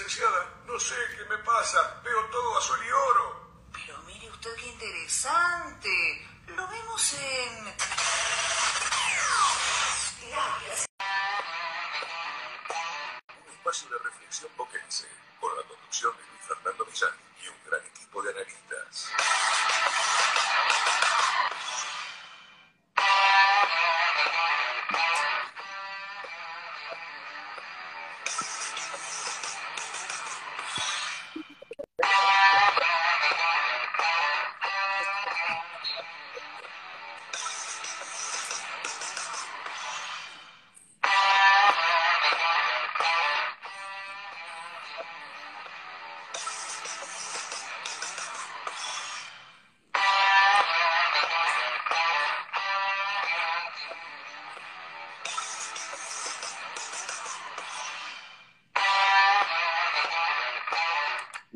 Licenciada, no sé qué me pasa. Veo todo azul y oro. Pero mire usted qué interesante. Lo vemos en... Un espacio de reflexión boquense, con la conducción de Luis Fernando Millán y un gran equipo de analistas.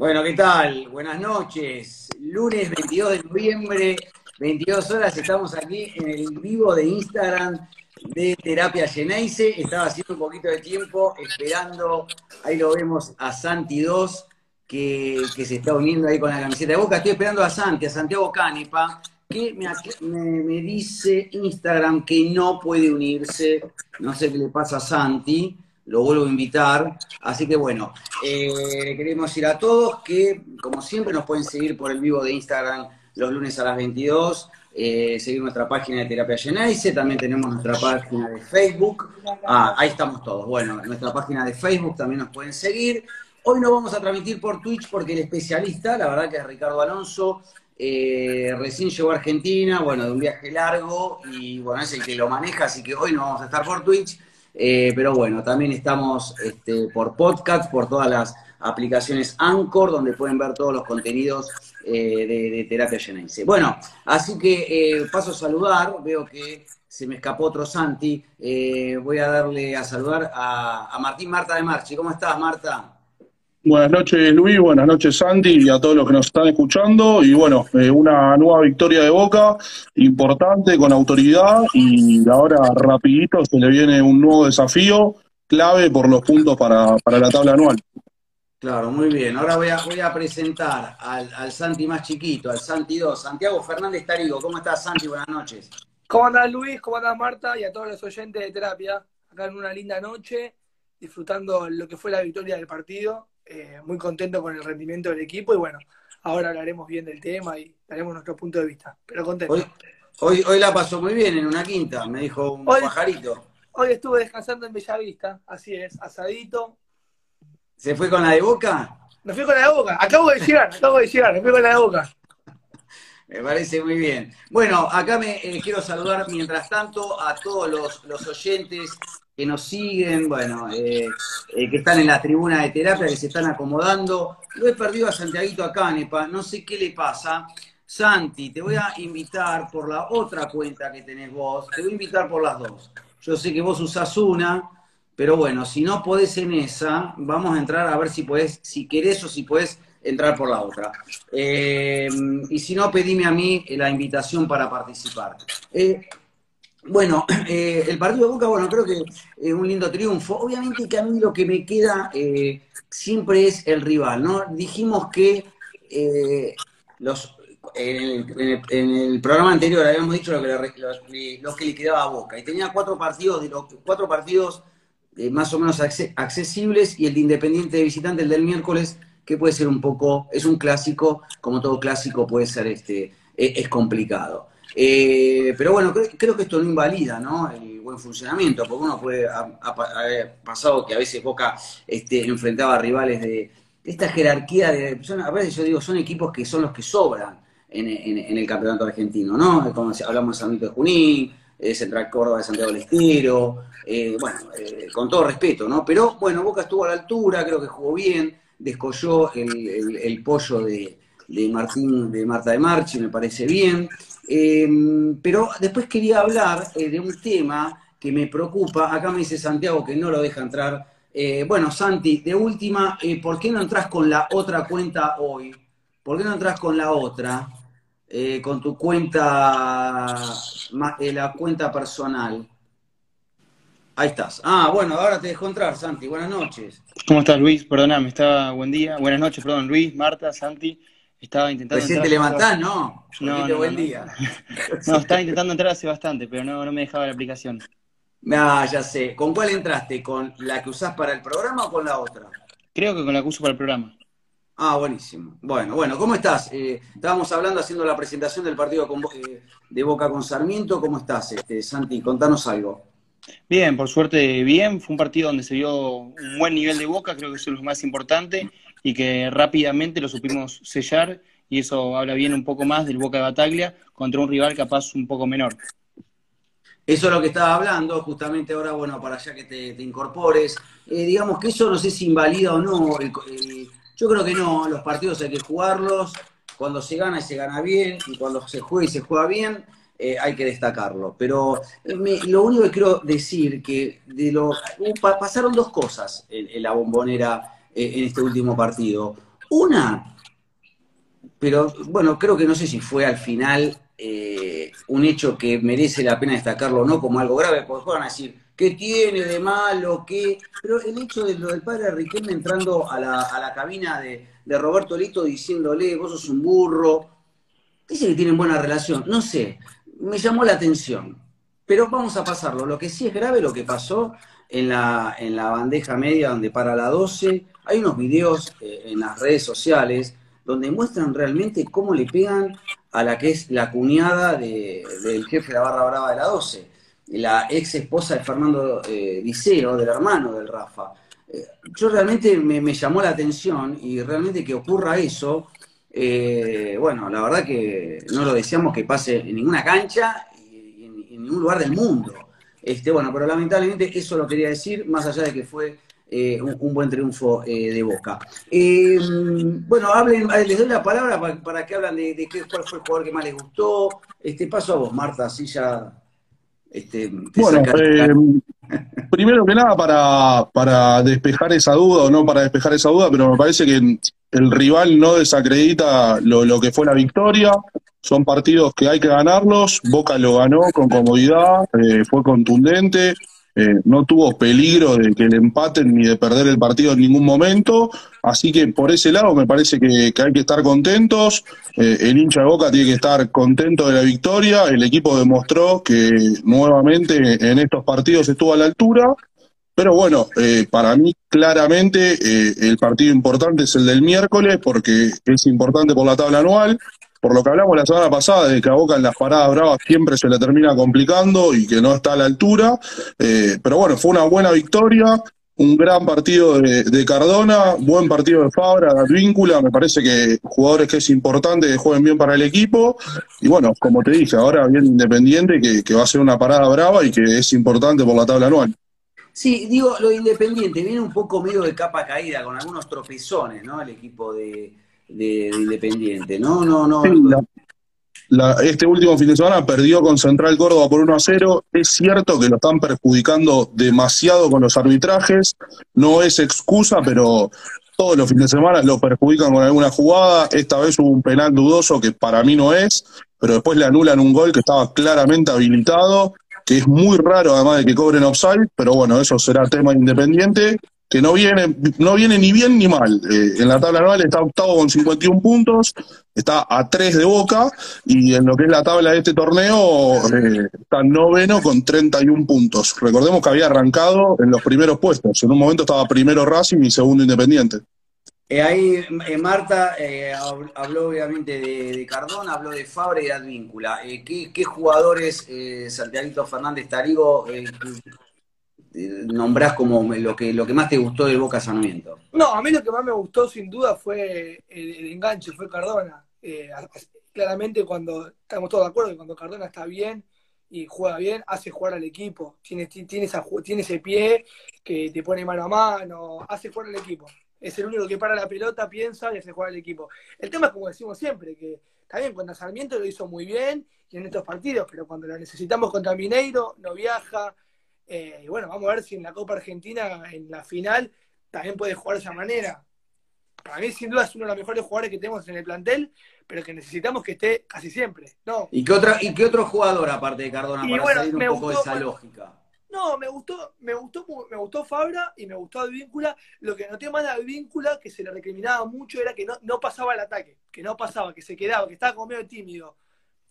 Bueno, ¿qué tal? Buenas noches. Lunes 22 de noviembre, 22 horas, estamos aquí en el vivo de Instagram de Terapia Geneise. Estaba haciendo un poquito de tiempo esperando, ahí lo vemos a Santi 2, que, que se está uniendo ahí con la camiseta de Boca. Estoy esperando a Santi, a Santiago Canepa, que me, me- me dice Instagram que no puede unirse. No sé qué le pasa a Santi, lo vuelvo a invitar. Así que bueno, eh, queremos decir a todos que, como siempre, nos pueden seguir por el vivo de Instagram los lunes a las 22, eh, seguir nuestra página de Terapia Geneise, también tenemos nuestra página de Facebook. Ah, ahí estamos todos. Bueno, nuestra página de Facebook también nos pueden seguir. Hoy no vamos a transmitir por Twitch porque el especialista, la verdad que es Ricardo Alonso, eh, recién llegó a Argentina, bueno, de un viaje largo y bueno, es el que lo maneja, así que hoy no vamos a estar por Twitch. Eh, pero bueno, también estamos este, por podcast, por todas las aplicaciones Anchor, donde pueden ver todos los contenidos eh, de, Terapia Geneise. Bueno, así que eh, paso a saludar, veo que se me escapó otro Santi, Eh, voy a darle a saludar a, a Martín Marta de Marchi. ¿Cómo estás, Marta? Buenas noches Luis, buenas noches Santi y a todos los que nos están escuchando. Y bueno, eh, una nueva victoria de Boca, importante, con autoridad y ahora rapidito se le viene un nuevo desafío clave por los puntos para, para la tabla anual. Claro, muy bien. Ahora voy a, voy a presentar al, al Santi más chiquito, al Santi 2, Santiago Fernández Tarigo. ¿Cómo estás, Santi? Buenas noches. ¿Cómo andás Luis? ¿Cómo andás Marta? Y a todos los oyentes de terapia, acá en una linda noche, disfrutando lo que fue la victoria del partido, eh, muy contento con el rendimiento del equipo y bueno, ahora hablaremos bien del tema y daremos nuestro punto de vista, pero contento. Hoy, hoy, hoy la pasó muy bien en una quinta, me dijo un Hoy- pajarito. Hoy estuve descansando en Bellavista, así es, asadito. ¿Se fue con la de Boca? Me fui con la de boca, acabo de llegar, acabo de llegar, me fui con la de boca. Me parece muy bien. Bueno, acá me eh, quiero saludar mientras tanto a todos los, los oyentes que nos siguen, bueno, eh, eh, que están en la tribuna de terapia, que se están acomodando. Lo he perdido a Santiaguito acá, Nepa, no sé qué le pasa. Santi, te voy a invitar por la otra cuenta que tenés vos, te voy a invitar por las dos. Yo sé que vos usás una, pero bueno, si no podés en esa, vamos a entrar a ver si podés, si querés o si podés entrar por la otra. Eh, y si no, pedime a mí la invitación para participar. Bueno, eh, el partido de Boca, bueno, creo que es un lindo triunfo. Obviamente que a mí lo que me queda eh, siempre es el rival, ¿no? Dijimos que eh, los, en, el, en el- en el programa anterior habíamos dicho lo que, le, que le quedaba Boca. Y tenía cuatro partidos, de cuatro partidos eh, más o menos acce- accesibles y el de Independiente de visitante, el del miércoles, que puede ser un poco, es un clásico, como todo clásico puede ser, este, e- es, complicado. Eh, pero bueno, creo, que esto no invalida ¿no? el buen funcionamiento, porque uno puede haber pasado que a veces Boca este, enfrentaba a rivales de esta jerarquía de. son- a veces yo digo, son equipos que son los que sobran en, el campeonato argentino, ¿no? Hablamos de San Miguel de Junín, Central Córdoba de Santiago del Estero, eh, bueno, eh, con todo respeto, ¿no? Pero bueno, Boca estuvo a la altura, creo que jugó bien, descolló el pollo de, de Martín, de Marta de Marchi, me parece bien. Eh, pero después quería hablar eh, de un tema que me preocupa. Acá me dice Santiago que no lo deja entrar. Eh, bueno, Santi, de última, ¿por qué no entras con la otra cuenta hoy? ¿Por qué no entras con la otra? Con tu cuenta, la cuenta personal. Ahí estás. Ah, bueno, ahora te dejo entrar, Santi. Buenas noches. ¿Cómo estás, Luis? Perdóname, estaba buen día. Buenas noches, perdón, Luis, Marta, Santi. Estaba intentando. Recién te levantás, ¿no? No, buen no. día. No, estaba intentando entrar hace bastante, pero no, no me dejaba la aplicación. Ah, ya sé. ¿Con cuál entraste? ¿Con la que usás para el programa o con la otra? Creo que con la que uso para el programa. Ah, buenísimo. Bueno, bueno, ¿cómo estás? Eh, estábamos hablando, haciendo la presentación del partido con eh, de Boca con Sarmiento. ¿Cómo estás, este, Santi? Contanos algo. Bien, por suerte, bien. Fue un partido donde se vio un buen nivel de boca, creo que eso es lo más importante, y que rápidamente lo supimos sellar, y eso habla bien un poco más del Boca de Bataglia contra un rival capaz un poco menor. Eso es lo que estaba hablando, justamente ahora, bueno, para allá que te, incorpores. Eh, digamos que eso no sé si invalida o no. el- yo creo que no, los partidos hay que jugarlos. Cuando se gana y se gana bien, y cuando se juega y se juega bien, eh, hay que destacarlo. Pero eh, me- lo único que quiero decir que de lo, pa- pasaron dos cosas en la bombonera eh, en este último partido. Una, pero bueno, creo que no sé si fue al final eh, un hecho que merece la pena destacarlo o no como algo grave, porque van a decir, ¿qué tiene de malo? ¿Qué? Pero el hecho de lo del padre Riquelme entrando a la, a la cabina de, de Roberto Lito diciéndole, vos sos un burro, dice que tienen buena relación, no sé, me llamó la atención. Pero vamos a pasarlo. Lo que sí es grave lo que pasó en la, en la bandeja media donde para la 12. Hay unos videos eh, en las redes sociales donde muestran realmente cómo le pegan a la que es la cuñada de- del jefe de la barra brava de la 12, la ex esposa de Fernando eh, del hermano del Rafa. Eh, yo realmente me, me llamó la atención y realmente que ocurra eso, eh, bueno, la verdad que no lo deseamos que pase en ninguna cancha y en, en ningún lugar del mundo. Este, bueno, pero lamentablemente eso lo quería decir, más allá de que fue eh, un, un buen triunfo eh, de Boca. Eh, bueno, hablen, eh, les doy la palabra para, para que hablan de, de qué, cuál fue el jugador que más les gustó. Este, paso a vos, Marta, así ya este, te Bueno, eh, primero que nada, para, para despejar esa duda, o no para despejar esa duda, pero me parece que el rival no desacredita lo, lo que fue la victoria. Son partidos que hay que ganarlos. Boca lo ganó con comodidad, fue contundente, eh, no tuvo peligro de que le empaten ni de perder el partido en ningún momento. Así que por ese lado me parece que, hay que estar contentos. Eh, el hincha de Boca tiene que estar contento de la victoria. El equipo demostró que nuevamente en estos partidos estuvo a la altura. Pero bueno, eh, para mí claramente el partido importante es el del miércoles porque es importante por la tabla anual. Por lo que hablamos la semana pasada, de que a Boca en las paradas bravas siempre se le termina complicando y que no está a la altura. Eh, pero bueno, fue una buena victoria, un gran partido de, Cardona, buen partido de Fabra, de Advíncula. Me parece que jugadores que es importante que jueguen bien para el equipo. Y bueno, como te dije, ahora bien Independiente, que, que va a ser una parada brava y que es importante por la tabla anual. Sí, digo, lo de Independiente viene un poco medio de capa caída, con algunos tropezones, ¿no? El equipo de, de- de Independiente. No, no, no. La- este último fin de semana perdió con Central Córdoba por 1 a 0. Es cierto que lo están perjudicando demasiado con los arbitrajes. No es excusa, pero todos los fines de semana lo perjudican con alguna jugada. Esta vez hubo un penal dudoso que para mí no es, pero después le anulan un gol que estaba claramente habilitado, que es muy raro además de que cobren offside, pero bueno, eso será tema independiente que no viene, no viene ni bien ni mal. Eh, en la tabla anual está octavo con 51 puntos, está a 3 de Boca, y en lo que es la tabla de este torneo eh, está noveno con 31 puntos. Recordemos que había arrancado en los primeros puestos, en un momento estaba primero Racing y segundo Independiente. Eh, ahí Marta hab- habló obviamente de, de Cardona, habló de Fabra y de Advíncula. ¿qué, qué jugadores, Santiago Fernández Tarigo, nombrás como lo que, lo que más te gustó de Boca Sarmiento? No, a mí lo que más me gustó sin duda fue el, el enganche, fue Cardona. Eh, claramente cuando estamos todos de acuerdo que cuando Cardona está bien y juega bien, hace jugar al equipo. Tiene, ti- tiene, esa tiene ese pie que te pone mano a mano, hace jugar al equipo. Es el único que para la pelota, piensa y hace jugar al equipo. El tema es como decimos siempre, que bien, cuando Sarmiento lo hizo muy bien y en estos partidos, pero cuando lo necesitamos contra Mineiro, no viaja. Eh, y bueno, vamos a ver si en la Copa Argentina, en la final, también puede jugar de esa manera. Para mí, sin duda, es uno de los mejores jugadores que tenemos en el plantel, pero que necesitamos que esté casi siempre. No, ¿Y qué, otra, y qué otro jugador aparte de Cardona Y para bueno, salir un poco de esa lógica? No, me gustó, me gustó, me gustó Fabra y me gustó Advíncula. Lo que noté más de Advíncula, que se le recriminaba mucho, era que no, no pasaba el ataque, que no pasaba, que se quedaba, que estaba como medio tímido.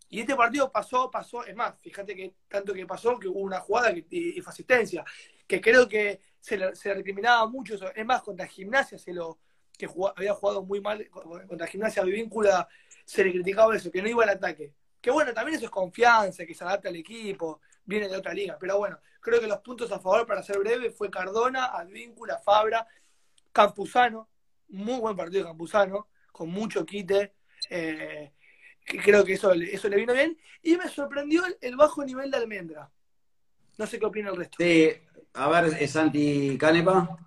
Y este partido pasó, pasó, es más, fíjate que tanto que pasó que hubo una jugada que, y, fue asistencia, que creo que se le, se recriminaba mucho eso. Es más, contra Gimnasia se lo, que había jugado muy mal contra Gimnasia Advíncula, se le criticaba eso, que no iba al ataque. Que bueno, también eso es confianza, que se adapta al equipo, viene de otra liga. Pero bueno, creo que los puntos a favor, para ser breve, fue Cardona, Advíncula, Fabra, Campuzano, muy buen partido Campuzano, con mucho quite. Eh, creo que eso, eso le vino bien. Y me sorprendió el, bajo nivel de Almendra. No sé qué opina el resto. Sí, a ver, Santi Canepa.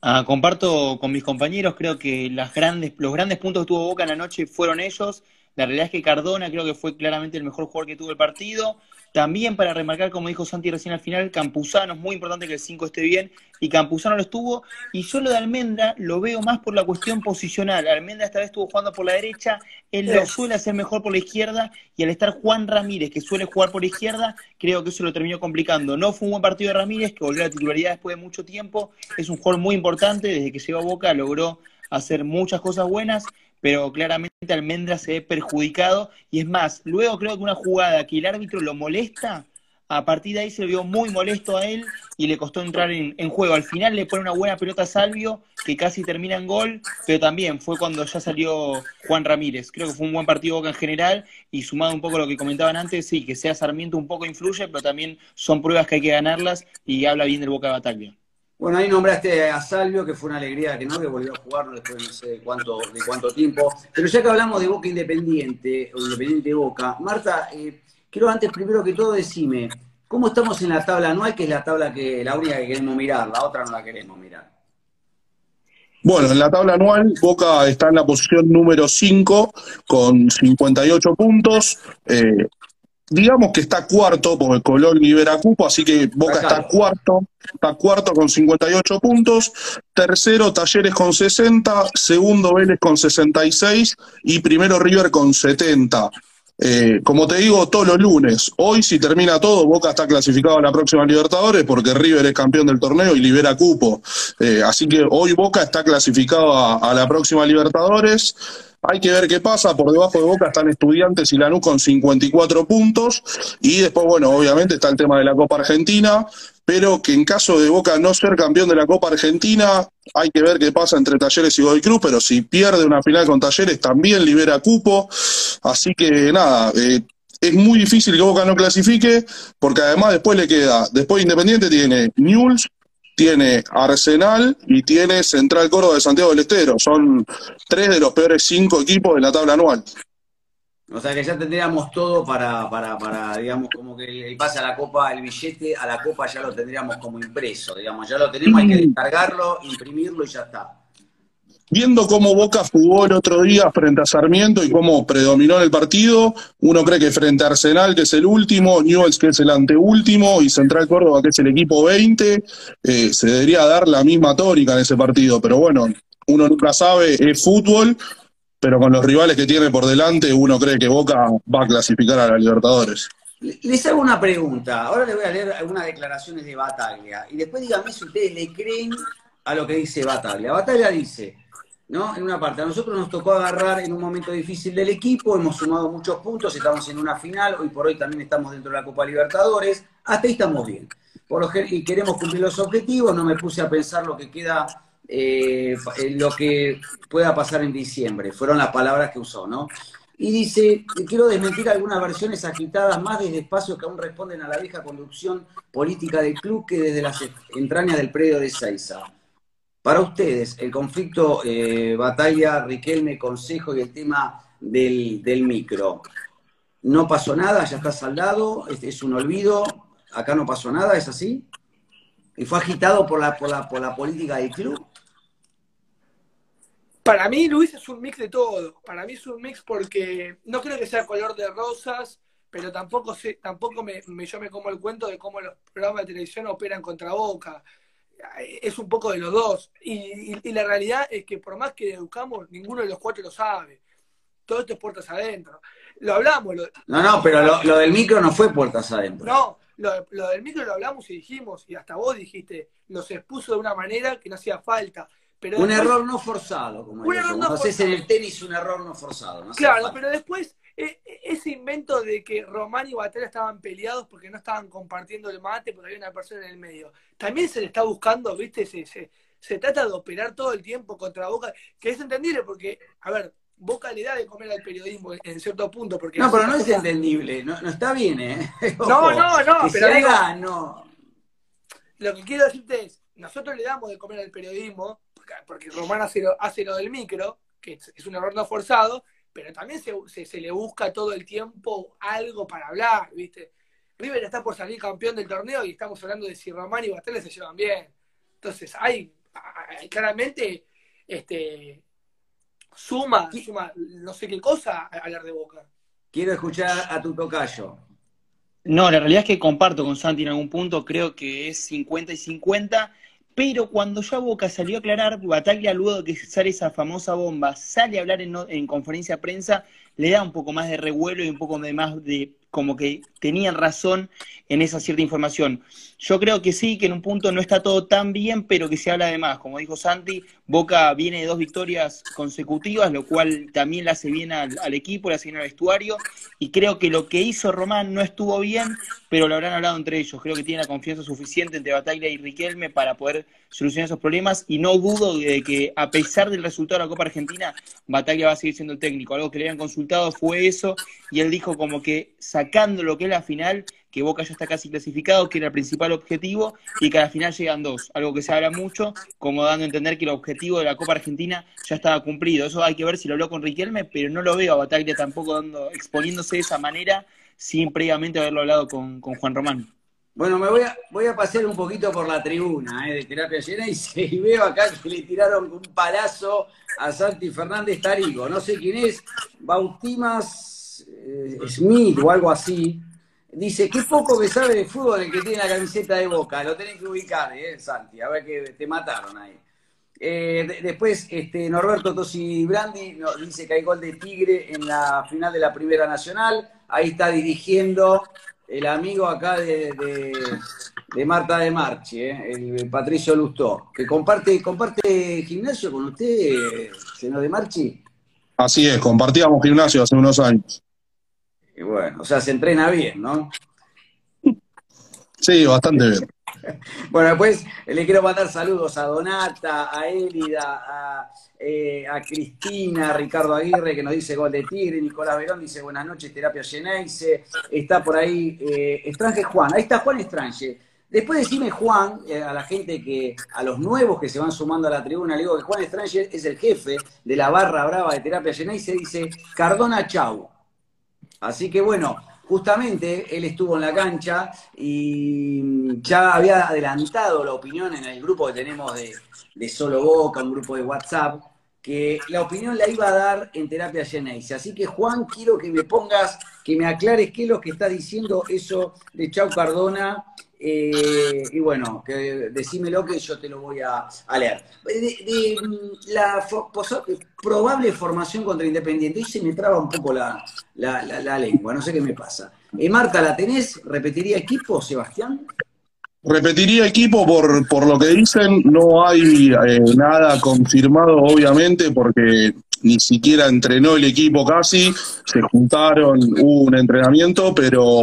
Ah, comparto con mis compañeros, creo que las grandes, los grandes puntos que tuvo Boca en la noche fueron ellos. La realidad es que Cardona creo que fue claramente el mejor jugador que tuvo el partido. También para remarcar, como dijo Santi recién al final, Campuzano, es muy importante que el 5 esté bien, y Campuzano lo estuvo. Y solo de Almendra lo veo más por la cuestión posicional. Almendra esta vez estuvo jugando por la derecha, él lo suele hacer mejor por la izquierda, y al estar Juan Ramírez, que suele jugar por la izquierda, creo que eso lo terminó complicando. No fue un buen partido de Ramírez, que volvió a la titularidad después de mucho tiempo. Es un jugador muy importante, desde que llegó a Boca logró hacer muchas cosas buenas pero claramente Almendra se ve perjudicado. Y es más, luego creo que una jugada que el árbitro lo molesta, a partir de ahí se vio muy molesto a él y le costó entrar en, juego. Al final le pone una buena pelota a Salvio, que casi termina en gol, pero también fue cuando ya salió Juan Ramírez. Creo que fue un buen partido Boca en general y sumado un poco a lo que comentaban antes, sí, que sea Sarmiento un poco influye, pero también son pruebas que hay que ganarlas y habla bien del Boca de Batalla. Bueno, ahí nombraste a Salvio, que fue una alegría que no, que volvió a jugar después de no sé cuánto, de cuánto tiempo. Pero ya que hablamos de Boca Independiente, o Independiente Boca, Marta, eh, quiero antes, primero que todo, decime, ¿cómo estamos en la tabla anual, que es la tabla que, la única que queremos mirar, la otra no la queremos mirar? Bueno, en la tabla anual, Boca está en la posición número 5 con 58 puntos. Eh, digamos que está cuarto, porque Colón libera cupo, así que Boca está cuarto, está cuarto con 58 puntos, tercero Talleres con 60, segundo Vélez con 66 y primero River con 70. Eh, como te digo, todos los lunes. Hoy, si termina todo, Boca está clasificado a la próxima Libertadores porque River es campeón del torneo y libera cupo. Eh, así que hoy Boca está clasificado a la próxima Libertadores. Hay que ver qué pasa. Por debajo de Boca están Estudiantes y Lanús con 54 puntos. Y después, bueno, obviamente está el tema de la Copa Argentina. Pero que en caso de Boca no ser campeón de la Copa Argentina, hay que ver qué pasa entre Talleres y Godoy Cruz. Pero si pierde una final con Talleres, también libera cupo. Así que nada, eh, es muy difícil que Boca no clasifique, porque además después le queda, después Independiente tiene Newell's, tiene Arsenal y tiene Central Córdoba de Santiago del Estero. Son tres de los peores cinco equipos de la tabla anual. O sea que ya tendríamos todo para, para, para digamos, como que el pase a la copa, el billete a la copa ya lo tendríamos como impreso, digamos, ya lo tenemos, hay que descargarlo, imprimirlo y ya está viendo cómo Boca jugó el otro día frente a Sarmiento y cómo predominó en el partido, uno cree que frente a Arsenal, que es el último, Newell's, que es el anteúltimo, y Central Córdoba, que es el equipo 20, eh, se debería dar la misma tónica en ese partido. Pero bueno, uno nunca sabe, es fútbol, pero con los rivales que tiene por delante, uno cree que Boca va a clasificar a la Libertadores. Les hago una pregunta. Ahora les voy a leer algunas declaraciones de Bataglia. Y después díganme si ustedes le creen a lo que dice Bataglia. Bataglia dice, ¿no? En una parte. A nosotros nos tocó agarrar en un momento difícil del equipo, hemos sumado muchos puntos, estamos en una final, hoy por hoy también estamos dentro de la Copa Libertadores, hasta ahí estamos bien. Por lo y queremos cumplir los objetivos, no me puse a pensar lo que queda, eh, lo que pueda pasar en diciembre, fueron las palabras que usó, ¿no? Y dice, quiero desmentir algunas versiones agitadas más desde espacios que aún responden a la vieja conducción política del club que desde las entrañas del predio de Seiza. Para ustedes, el conflicto eh, batalla Riquelme, Consejo y el tema del, micro, ¿no pasó nada? ¿Ya está saldado? ¿Es, un olvido? ¿Acá no pasó nada? ¿Es así? ¿Y fue agitado por la, por la, por la política del club? Para mí, Luis, es un mix de todo. Para mí es un mix porque no creo que sea color de rosas, pero tampoco, sé, tampoco me, yo me como el cuento de cómo los programas de televisión operan contra Boca es un poco de los dos. Y, la realidad es que por más que educamos, ninguno de los cuatro lo sabe. Todo esto es puertas adentro. Lo hablamos. no, no, pero lo, del micro no fue puertas adentro. No, lo, lo del micro lo hablamos y dijimos, y hasta vos dijiste, los expuso de una manera que no hacía falta. Pero un después- error no forzado, como Un error no forzado. en el tenis un error no forzado. no Claro, pero después ese invento de que Román y Batalla estaban peleados porque no estaban compartiendo el mate porque había una persona en el medio. También se le está buscando, ¿viste? Se, se, se trata de operar todo el tiempo contra Boca, que es entendible porque, a ver, Boca le da de comer al periodismo en, cierto punto. Porque No, pero no es entendible, no, no está bien, ¿eh? No, no, no, que pero digo- no. Lo que quiero decirte es, nosotros le damos de comer al periodismo, porque, porque Román hace lo, hace lo del micro, que es, es un error no forzado, pero también se, se- se le busca todo el tiempo algo para hablar, ¿viste? River está por salir campeón del torneo y estamos hablando de si Román y Batalla se llevan bien. Entonces, hay, hay claramente este suma, suma no sé qué cosa a hablar de Boca. Quiero escuchar a tu tocayo. No, la realidad es que comparto con Santi en algún punto, creo que es 50 y 50, pero cuando ya Boca salió a aclarar, Bataglia luego de que sale esa famosa bomba, sale a hablar en, en conferencia de prensa, le da un poco más de revuelo y un poco de más de como que tenían razón en esa cierta información. Yo creo que sí, que en un punto no está todo tan bien, pero que se habla de más. Como dijo Santi, Boca viene de dos victorias consecutivas, lo cual también le hace bien al, equipo, le hace bien al vestuario, y creo que lo que hizo Román no estuvo bien, pero lo habrán hablado entre ellos. Creo que tiene la confianza suficiente entre Bataglia y Riquelme para poder solucionar esos problemas, y no dudo de que a pesar del resultado de la Copa Argentina, Bataglia va a seguir siendo el técnico. Algo que le habían consultado fue eso, y él dijo como que sacando lo que es la final, que Boca ya está casi clasificado, que era el principal objetivo, y que a la final llegan dos. Algo que se habla mucho, como dando a entender que el objetivo de la Copa Argentina ya estaba cumplido. Eso hay que ver si lo habló con Riquelme, pero no lo veo a Bataglia tampoco dando, exponiéndose de esa manera, sin previamente haberlo hablado con, con Juan Román. Bueno, me voy a, voy a pasear un poquito por la tribuna eh, de terapia llena y, se- y veo acá que le tiraron un palazo a Santi Fernández Tarigo. No sé quién es, Bautimas eh, Smith o algo así. Dice, qué poco que sabe de fútbol el que tiene la camiseta de Boca. Lo tenés que ubicar, eh, Santi. A ver que te mataron ahí. Eh, de- después, este, Norberto Tosi Brandi nos dice que hay gol de Tigre en la final de la Primera Nacional. Ahí está dirigiendo el amigo acá de, de- Marta de Marchi, el Patricio Lustó, que comparte, comparte gimnasio con usted, señor de Marchi. Así es, compartíamos gimnasio hace unos años. Y bueno, o sea, se entrena bien, ¿no? Sí, bastante bien. Bueno, después le quiero mandar saludos a Donata, a Élida, a, eh, a Cristina, a Ricardo Aguirre, que nos dice gol de Tigre, Nicolás Verón dice buenas noches, terapia Geneise, está por ahí eh, Estrange Juan, ahí está Juan Estrange. Después decime Juan, eh, a la gente que, a los nuevos que se van sumando a la tribuna, le digo que Juan Estrange es el jefe de la barra brava de terapia Geneise, dice Cardona Chau. Así que bueno, justamente él estuvo en la cancha y ya había adelantado la opinión en el grupo que tenemos de, de Solo Boca, un grupo de WhatsApp, que la opinión la iba a dar en terapia Geneise. Así que Juan, quiero que me pongas, que me aclares qué es lo que está diciendo eso de Chau Cardona. Eh, y bueno, que decímelo que yo te lo voy a, leer. De, mm, la probable formación contra Independiente, y se me traba un poco la- la lengua, no sé qué me pasa. Eh, Marta, ¿la tenés? ¿Repetiría equipo, Sebastián? Repetiría equipo por, por lo que dicen, no hay eh, nada confirmado, obviamente, porque ni siquiera entrenó el equipo casi, se juntaron, hubo un entrenamiento, pero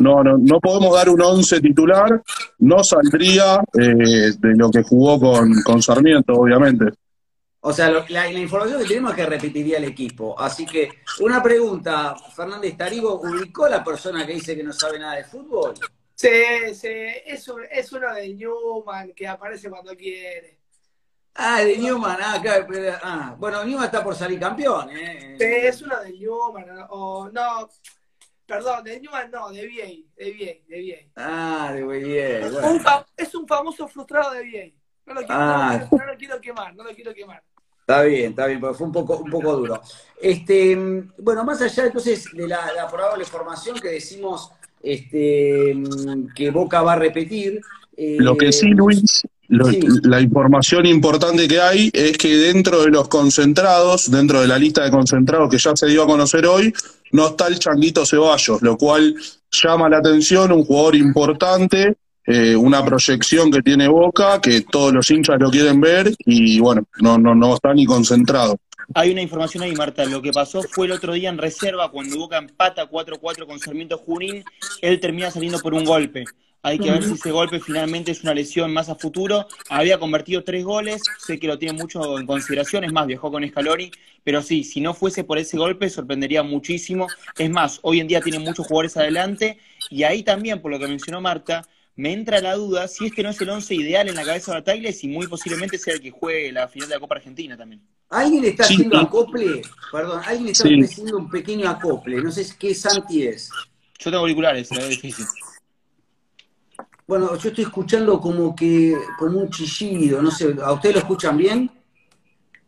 no, no, no podemos dar un once titular, no saldría eh, de lo que jugó con, con Sarmiento, obviamente. O sea, lo- la, la información que tenemos es que repetiría el equipo. Así que, una pregunta, Fernández Tarigo, ¿ubicó la persona que dice que no sabe nada de fútbol? Sí, sí, es, un- es uno de Newman que aparece cuando quiere. Ah, de Newman, ah, claro, pero- ah, bueno, Newman está por salir campeón, ¿eh? Sí, es uno de Newman, o no, perdón, de Newman no, de Viey, de Viey, de Viey. Ah, de bien, Un bueno. fa- es un famoso frustrado de Viey. No lo, quiero, Ah. no, lo- no lo quiero quemar, no lo quiero quemar. Está bien, está bien, porque fue un poco, un poco duro. Este, bueno, más allá entonces de la, la probable formación que decimos este, que Boca va a repetir. eh, Lo que sí, Luis, lo- sí. la información importante que hay es que dentro de los concentrados, dentro de la lista de concentrados que ya se dio a conocer hoy, no está el Changuito Ceballos, lo cual llama la atención, un jugador importante, eh, una proyección que tiene Boca, que todos los hinchas lo quieren ver y bueno, no, no, no está ni concentrado. Hay una información ahí, Marta. Lo que pasó fue el otro día en reserva, cuando Boca empata 4-4 con Sarmiento Junín, él termina saliendo por un golpe. Hay que ver si ese golpe finalmente es una lesión más a futuro. Había convertido tres goles, sé que lo tiene mucho en consideración, es más, viajó con Scaloni, pero sí, si no fuese por ese golpe, sorprendería muchísimo. Es más, hoy en día tiene muchos jugadores adelante, y ahí también, por lo que mencionó Marta, me entra la duda si este no es el once ideal en la cabeza de Bataglia y muy posiblemente sea el que juegue la final de la Copa Argentina también. ¿Alguien está haciendo acople? Perdón, alguien está haciendo un pequeño acople. No sé qué Santi es. Yo tengo auriculares, es difícil. Bueno, yo estoy escuchando como que, como un chillido, no sé, ¿a ustedes lo escuchan bien?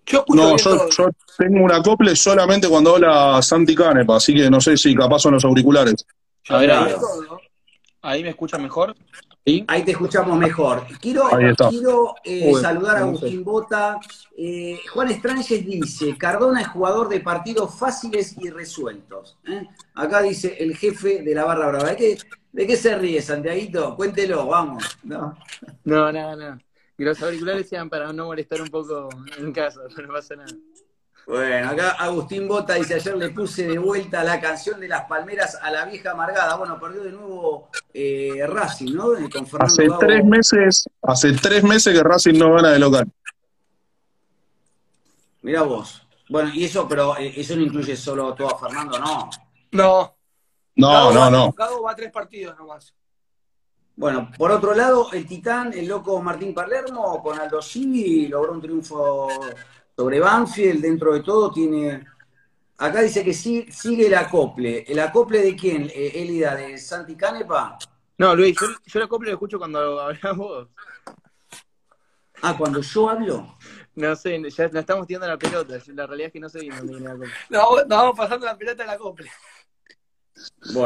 Yo no, yo, yo, tengo un acople solamente cuando habla Santi Canepa, así que no sé si capaz son los auriculares. A ver, ahí me escuchan mejor. Ahí te escuchamos mejor. Quiero, quiero eh, saludar a Agustín Bota. Eh, Juan Estranges dice, Cardona es jugador de partidos fáciles y resueltos. ¿eh? Acá dice el jefe de la barra brava. que ¿De qué se ríe, Santiaguito? Cuéntelo, vamos. No, no, no. no. Y los auriculares sean para no molestar un poco en casa, no pasa nada. Bueno, acá Agustín Bota dice, ayer le puse de vuelta la canción de las palmeras a la vieja amargada. Bueno, perdió de nuevo eh, Racing, ¿no? hace tres meses, hace tres meses que Racing no gana de local. Mira vos. Bueno, y eso, pero eh, eso no incluye solo todo a Fernando, ¿no? No, no, no, no. Cago va a tres partidos nomás. Bueno, por otro lado, el titán, el loco Martín Palermo, con Aldo Civi, logró un triunfo sobre Banfield. Dentro de todo, tiene. Acá dice que sí, sigue el acople. ¿El acople de quién? Eh, ¿Elida de Santi Canepa? No, Luis, yo, yo el acople lo escucho cuando hablas vos. Ah, cuando yo hablo. No sé, ya nos estamos tirando la pelota. La realidad es que no sé dónde viene la acople. No, nos vamos pasando la pelota en la acople.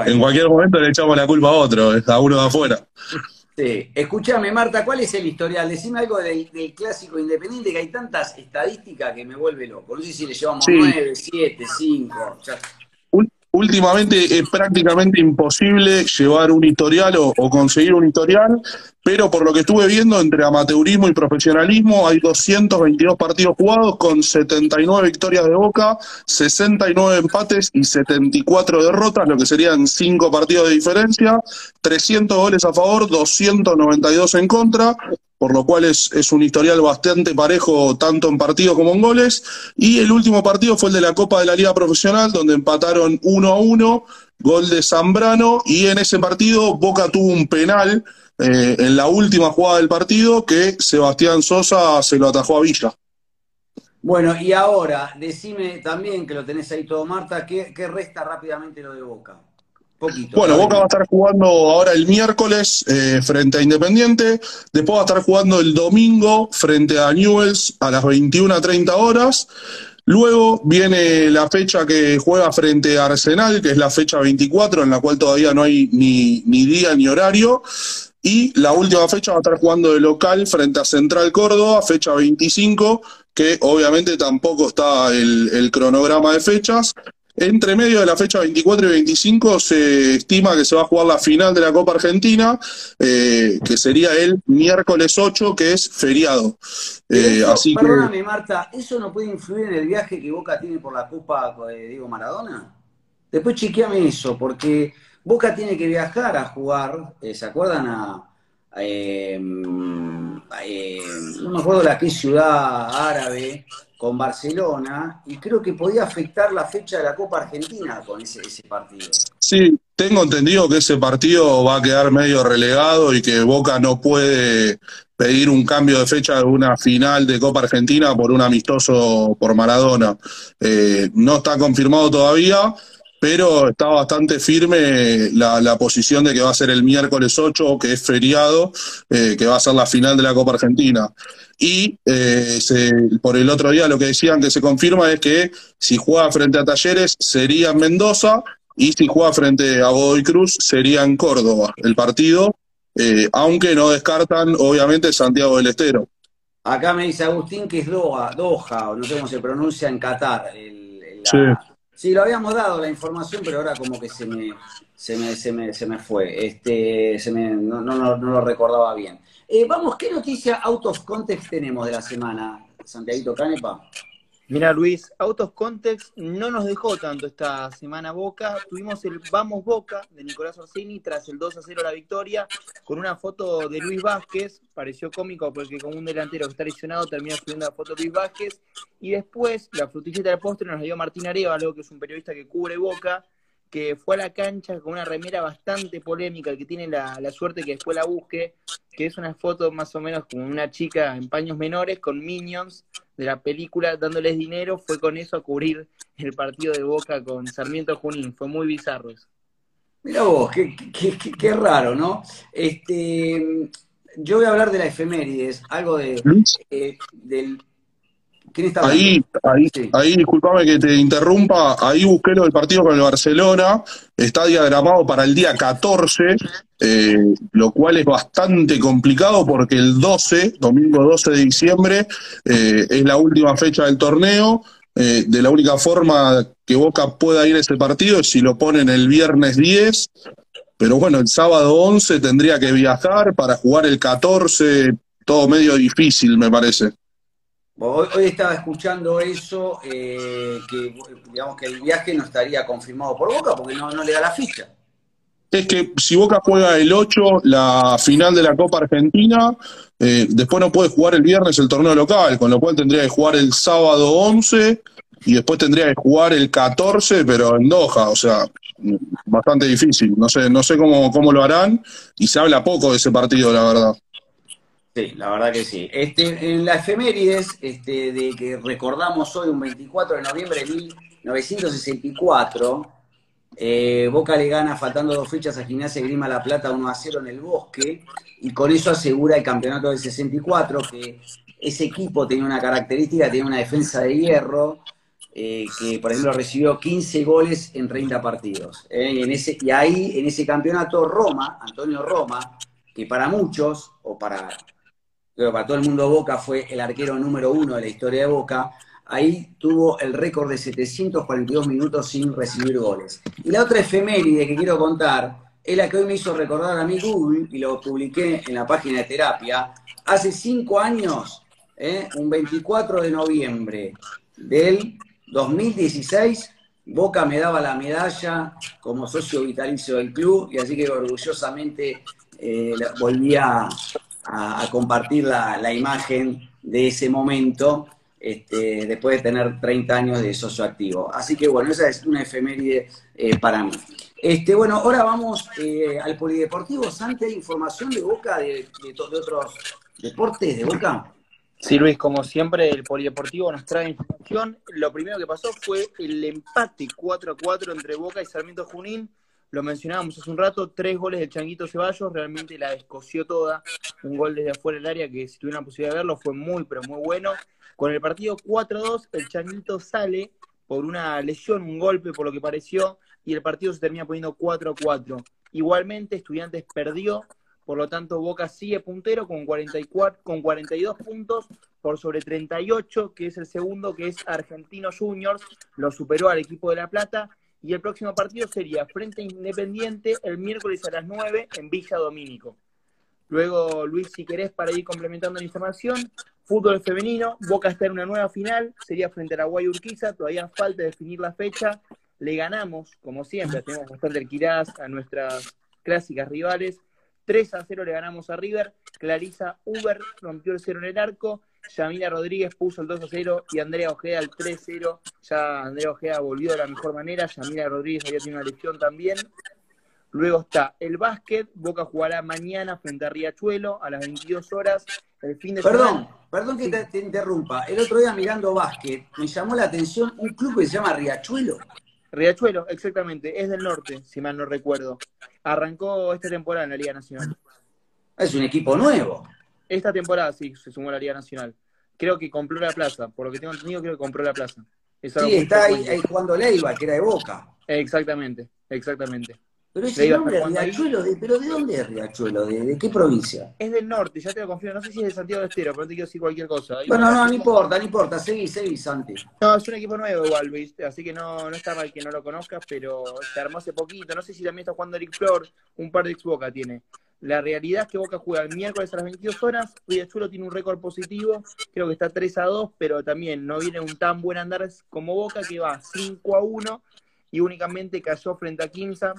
En cualquier momento le echamos la culpa a otro, a uno de afuera. Sí. Escúchame, Marta, ¿cuál es el historial? Decime algo del, clásico independiente, que hay tantas estadísticas que me vuelve loco. No sé si le llevamos 9, 7, 5 últimamente es prácticamente imposible llevar un historial o, conseguir un historial, pero por lo que estuve viendo, entre amateurismo y profesionalismo, hay 222 partidos jugados con 79 victorias de Boca, 69 empates y 74 derrotas, lo que serían 5 partidos de diferencia, 300 goles a favor, 292 en contra, por lo cual es, es, un historial bastante parejo tanto en partidos como en goles. Y el último partido fue el de la Copa de la Liga Profesional, donde empataron 1 a 1, gol de Zambrano, y en ese partido Boca tuvo un penal eh, en la última jugada del partido que Sebastián Sosa se lo atajó a Villa. Bueno, y ahora, decime también que lo tenés ahí todo, Marta, ¿qué, qué resta rápidamente lo de Boca? Bueno, Boca va a estar jugando ahora el miércoles eh, frente a Independiente, después va a estar jugando el domingo frente a Newells a las 21.30 horas. Luego viene la fecha que juega frente a Arsenal, que es la fecha 24, en la cual todavía no hay ni, día ni horario. Y la última fecha va a estar jugando de local frente a Central Córdoba, fecha 25, que obviamente tampoco está el cronograma de fechas. Entre medio de la fecha 24 y 25 se estima que se va a jugar la final de la Copa Argentina, eh, que sería el miércoles 8, que es feriado. Eh, así perdóname, Marta, ¿eso no puede influir en el viaje que Boca tiene por la Copa de Diego Maradona? Después chequeame eso, porque Boca tiene que viajar a jugar, eh, ¿se acuerdan a... no me acuerdo la qué ciudad árabe, con Barcelona y creo que podía afectar la fecha de la Copa Argentina con ese, partido. Sí, tengo entendido que ese partido va a quedar medio relegado y que Boca no puede pedir un cambio de fecha de una final de Copa Argentina por un amistoso por Maradona. Eh, no está confirmado todavía, pero está bastante firme la, posición de que va a ser el miércoles 8, que es feriado, eh, que va a ser la final de la Copa Argentina. Y eh, por el otro día lo que decían que se confirma es que si juega frente a Talleres sería en Mendoza y si juega frente a Godoy Cruz sería en Córdoba el partido, eh, aunque no descartan obviamente Santiago del Estero. Acá me dice Agustín que es Doha, Doha o no sé cómo se pronuncia en Qatar. El, sí Sí, lo habíamos dado la información, pero ahora como que se me, se me, se me, se me fue. Este, se me, no, no, no, lo recordaba bien. Eh, vamos, ¿qué noticia out of context tenemos de la semana, Santiago Canepa? Mira, Luis, Out of Context no nos dejó tanto esta semana Boca. Tuvimos el Vamos Boca de Nicolás Orsini tras el 2 a 0 la victoria, con una foto de Luis Vázquez. Pareció cómico porque como un delantero que está lesionado termina subiendo la foto de Luis Vázquez. Y después, la frutillita del postre nos la dio Martín Arevalo, que es un periodista que cubre Boca, que fue a la cancha con una remera bastante polémica, el que tiene la, la suerte que después la busque, que es una foto más o menos como una chica en paños menores con minions de la película dándoles dinero, fue con eso a cubrir el partido de Boca con Sarmiento Junín. Fue muy bizarro eso. Mira vos, qué, qué, qué, qué raro, ¿no? Este, yo voy a hablar de la efemérides, algo de, eh, del... ¿Quién está hablando? Ahí, ahí, Sí. ahí, disculpame que te interrumpa, ahí busqué lo del partido con el Barcelona, está diagramado para el día 14, eh, lo cual es bastante complicado porque el 12, domingo 12 de diciembre, eh, es la última fecha del torneo. Eh, de la única forma que Boca pueda ir a ese partido es si lo ponen el viernes 10, pero bueno, el sábado 11 tendría que viajar para jugar el 14, todo medio difícil, me parece. Hoy, hoy estaba escuchando eso, eh, que digamos que el viaje no estaría confirmado por Boca porque no, no le da la ficha. Es que si Boca juega el 8, la final de la Copa Argentina, eh, después no puede jugar el viernes el torneo local, con lo cual tendría que jugar el sábado 11 y después tendría que jugar el 14, pero en Doha, o sea, bastante difícil. No sé, no sé cómo, cómo lo harán y se habla poco de ese partido, la verdad. Sí, la verdad que sí. Este, en la efemérides este, de que recordamos hoy, un 24 de noviembre de 1964, eh, Boca le gana faltando dos fechas a Gimnasia Grima La Plata 1 a 0 en el Bosque y con eso asegura el campeonato del 64, que ese equipo tenía una característica, tenía una defensa de hierro, eh, que por ejemplo recibió 15 goles en 30 partidos. Eh, y, en ese, y ahí, en ese campeonato, Roma, Antonio Roma, que para muchos, o para, creo para todo el mundo Boca fue el arquero número uno de la historia de Boca, ahí tuvo el récord de 742 minutos sin recibir goles. Y la otra efeméride que quiero contar es la que hoy me hizo recordar a mí Google, y lo publiqué en la página de terapia, hace cinco años, ¿eh? un 24 de noviembre del 2016, Boca me daba la medalla como socio vitalicio del club, y así que orgullosamente eh, volví a, a- compartir la, imagen de ese momento, este, después de tener 30 años de socio activo. Así que bueno, esa es una efeméride eh, para mí. Este, bueno, ahora vamos eh, al polideportivo. Santi, ¿hay información de Boca, de, de otros deportes de Boca? Sí, Luis, como siempre, el Polideportivo nos trae información. Lo primero que pasó fue el empate 4 a 4 entre Boca y Sarmiento Junín. Lo mencionábamos hace un rato, tres goles del Changuito Ceballos, realmente la descoció toda. Un gol desde afuera del área que si tuvieron la posibilidad de verlo fue muy, pero muy bueno. Con el partido 4-2, el Changuito sale por una lesión, un golpe por lo que pareció, y el partido se termina poniendo 4 a 4. Igualmente, Estudiantes perdió, por lo tanto, Boca sigue puntero con, 44, con 42 puntos por sobre 38, que es el segundo, que es Argentinos Juniors, lo superó al equipo de La Plata, y el próximo partido sería frente Independiente el miércoles a las 9 en Villa Domínico. Luego, Luis, si querés, para ir complementando la información, fútbol femenino, Boca está en una nueva final, sería frente a la Guay Urquiza, todavía falta definir la fecha, le ganamos, como siempre, tenemos bastante alquiladas a nuestras clásicas rivales, 3 a 0 le ganamos a River, Clarisa Uber rompió el 0 en el arco, Yamila Rodríguez puso el 2 a 0 y Andrea Ojeda el 3 a 0. Ya Andrea Ojeda volvió de la mejor manera, Yamila Rodríguez había tenido una lesión también. Luego está el básquet, Boca jugará mañana frente a Riachuelo a las 22 horas. El fin de Perdón, semana. perdón que te, te interrumpa. El otro día mirando básquet, me llamó la atención un club que se llama Riachuelo. Riachuelo, exactamente, es del norte, si mal no recuerdo. Arrancó esta temporada en la Liga Nacional. Es un equipo nuevo. Esta temporada sí se sumó a la Liga Nacional. Creo que compró la plaza, por lo que tengo entendido, creo que compró la plaza. Es Sí, está ahí, jugando Leiva, que era de Boca. Exactamente, exactamente. Pero ese nombre, Riachuelo, de, ¿pero de dónde es Riachuelo? ¿De, ¿De, qué provincia? Es del norte, ya te lo confío. No sé si es de Santiago del Estero, pero no te quiero decir cualquier cosa. bueno, no, no importa, no importa. Seguí, seguí, Santi. No, es un equipo nuevo igual, ¿viste? Así que no, no está mal que no lo conozcas, pero se armó hace poquito. No sé si también está jugando Eric Flor, un par de ex Boca tiene. La realidad es que Boca juega el miércoles a las 22 horas. Riachuelo tiene un récord positivo, creo que está 3 a 2, pero también no viene un tan buen andar como Boca, que va 5 a 1 y únicamente cayó frente a Quimsa,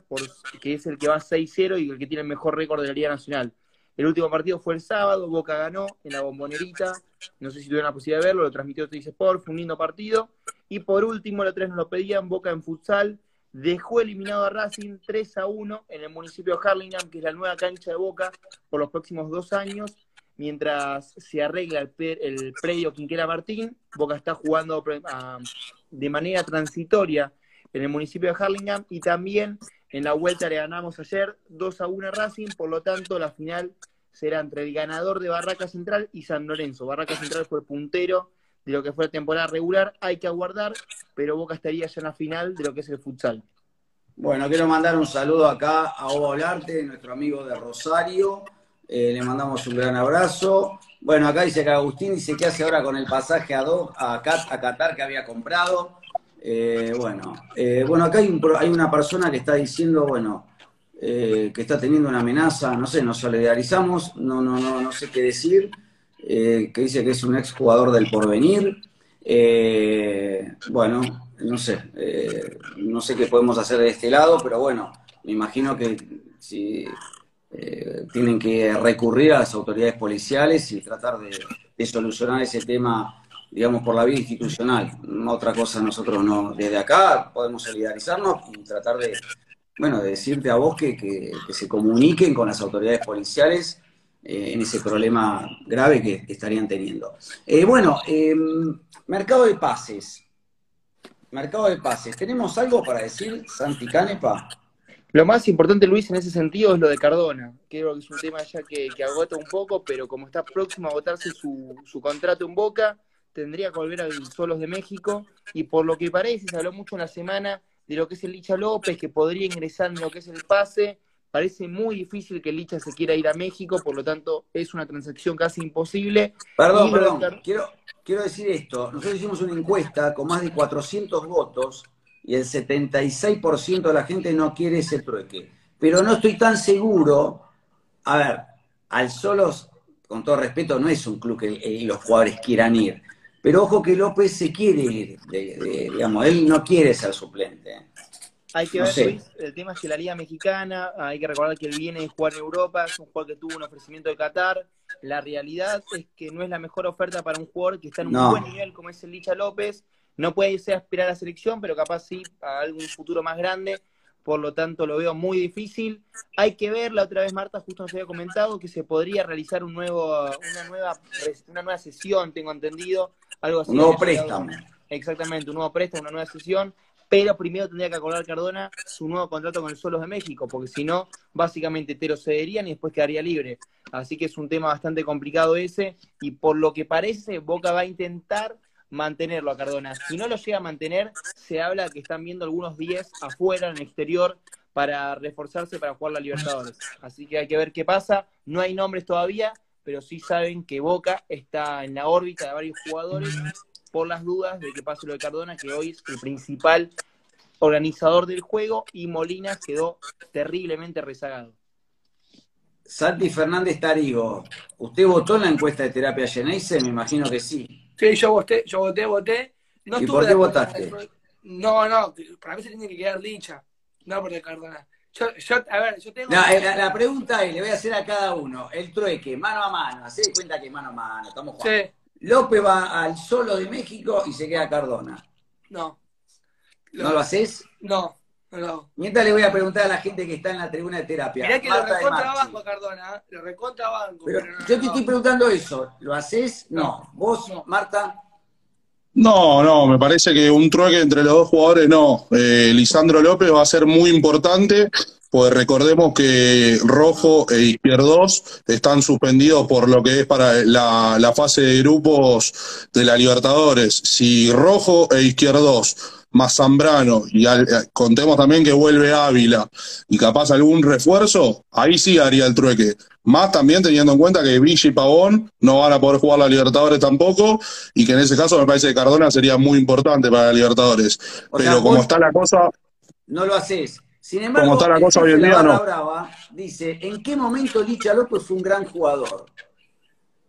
que es el que va 6-0 y el que tiene el mejor récord de la Liga Nacional. El último partido fue el sábado, Boca ganó en la bombonerita, no sé si tuvieron la posibilidad de verlo, lo transmitió Teis Sport, fue un lindo partido. Y por último, los tres nos lo pedían, Boca en futsal, dejó eliminado a Racing 3 a 1 en el municipio de Harlingham, que es la nueva cancha de Boca por los próximos dos años, mientras se arregla el, el predio Quinquera Martín, Boca está jugando de manera transitoria en el municipio de Harlingham y también en la vuelta le ganamos ayer 2 a 1 a Racing, por lo tanto la final será entre el ganador de Barraca Central y San Lorenzo. Barraca Central fue puntero de lo que fue la temporada regular, hay que aguardar, pero Boca estaría ya en la final de lo que es el futsal. Bueno, quiero mandar un saludo acá a Hugo Olarte, nuestro amigo de Rosario. Eh, le mandamos un gran abrazo. Bueno, acá dice que Agustín dice que hace ahora con el pasaje a, a, a Qatar que había comprado. Eh, bueno, eh, bueno, acá hay, hay, una persona que está diciendo, bueno, que está teniendo una amenaza, no sé, nos solidarizamos, no, no, no, no sé qué decir, que dice que es un ex jugador del porvenir. bueno, no sé, no sé qué podemos hacer de este lado, pero bueno, me imagino que si tienen que recurrir a las autoridades policiales y tratar de, de solucionar ese tema digamos, por la vía institucional. Otra cosa nosotros no, desde acá podemos solidarizarnos y tratar de, bueno, de decirte a vos que, que, se comuniquen con las autoridades policiales eh, en ese problema grave que, estarían teniendo. Eh, bueno, em, mercado de pases. Mercado de pases. ¿Tenemos algo para decir, Santi Canepa? Lo más importante, Luis, en ese sentido es lo de Cardona. Creo que es un tema ya que, agota un poco, pero como está próximo a agotarse su, su contrato en Boca, tendría que volver a los Solos de México y por lo que parece, se habló mucho en la semana de lo que es el Licha López, que podría ingresar en lo que es el pase. Parece muy difícil que Licha se quiera ir a México, por lo tanto es una transacción casi imposible. Perdón, perdón, quiero, quiero decir esto. Nosotros hicimos una encuesta con más de 400 votos y el 76% de la gente no quiere ese trueque. Pero no estoy tan seguro. A ver, al Solos, con todo respeto, no es un club que los jugadores quieran ir. Pero ojo que López se quiere ir, digamos, él no quiere ser suplente. Hay que ver, Luis, el tema es que la Liga Mexicana, hay que recordar que él viene de jugar en Europa, es un jugador que tuvo un ofrecimiento de Qatar. La realidad es que no es la mejor oferta para un jugador que está en un buen nivel como es el Licha López. No puede irse a aspirar a la selección, pero capaz sí a algún futuro más grande por lo tanto lo veo muy difícil. Hay que ver, la otra vez Marta justo nos había comentado que se podría realizar un nuevo, una, nueva, una nueva sesión, tengo entendido, algo así. Un nuevo préstamo. Exactamente, un nuevo préstamo, una nueva sesión, pero primero tendría que acordar Cardona su nuevo contrato con el Solos de México, porque si no, básicamente te lo cederían y después quedaría libre. Así que es un tema bastante complicado ese, y por lo que parece, Boca va a intentar mantenerlo a Cardona. Si no lo llega a mantener, se habla que están viendo algunos días afuera, en el exterior, para reforzarse para jugar la Libertadores. Así que hay que ver qué pasa. No hay nombres todavía, pero sí saben que Boca está en la órbita de varios jugadores por las dudas de que pase lo de Cardona, que hoy es el principal organizador del juego, y Molina quedó terriblemente rezagado. Santi Fernández Tarigo, ¿usted votó en la encuesta de terapia Geneise? Me imagino que sí. Sí, yo voté, yo voté, voté. No ¿Y por qué votaste? No, no, para mí se tiene que quedar dicha, no por el Cardona. Yo, yo, a ver, yo tengo. No, la, la, pregunta es, le voy a hacer a cada uno, el trueque, mano a mano, hacé de cuenta que mano a mano, estamos jugando. Sí. López va al solo de México y se queda Cardona. No. ¿No lo haces? No, no. Mientras le voy a preguntar a la gente que está en la tribuna de terapia. Mirá que lo recontra banco, Cardona, ¿eh? lo recontra banco. Pero, yo te estoy preguntando eso, ¿lo haces? No. ¿Vos, Marta? No, no, me parece que un trueque entre los dos jugadores no. Eh, Lisandro López va a ser muy importante, pues recordemos que Rojo e Izquierdos están suspendidos por lo que es para la, fase de grupos de la Libertadores. Si Rojo e Izquierdos más Zambrano, y al- eh, contemos también que vuelve Ávila y capaz algún refuerzo, ahí sí haría el trueque. Más también teniendo en cuenta que Villa y Pavón no van a poder jugar la Libertadores tampoco, y que en ese caso me parece que Cardona sería muy importante para la Libertadores. O Pero sea, como está la cosa, No lo haces. Sin embargo, Como está la cosa hoy en día, no. Brava dice, ¿en qué momento Licha López fue un gran jugador?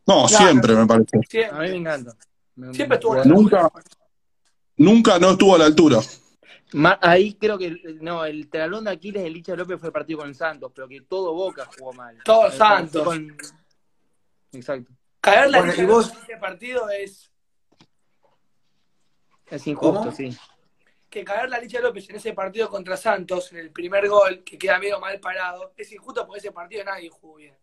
no, Claro. siempre me parece. A mí Siempre, me encanta. Me- siempre estuvo en la Nunca- altura. Nunca no estuvo a la altura. Ma- Ahí creo que, el- no, el talón de Aquiles de Licha López fue el partido con el Santos, pero que todo Boca jugó mal. Todo Santos. con- Exacto. Caer la Bueno, Licha vos- en este partido es Es injusto, ¿Cómo? sí. Que caer la Licha López en ese partido contra Santos, en el primer gol, que queda medio mal parado, es injusto porque ese partido nadie jugó bien.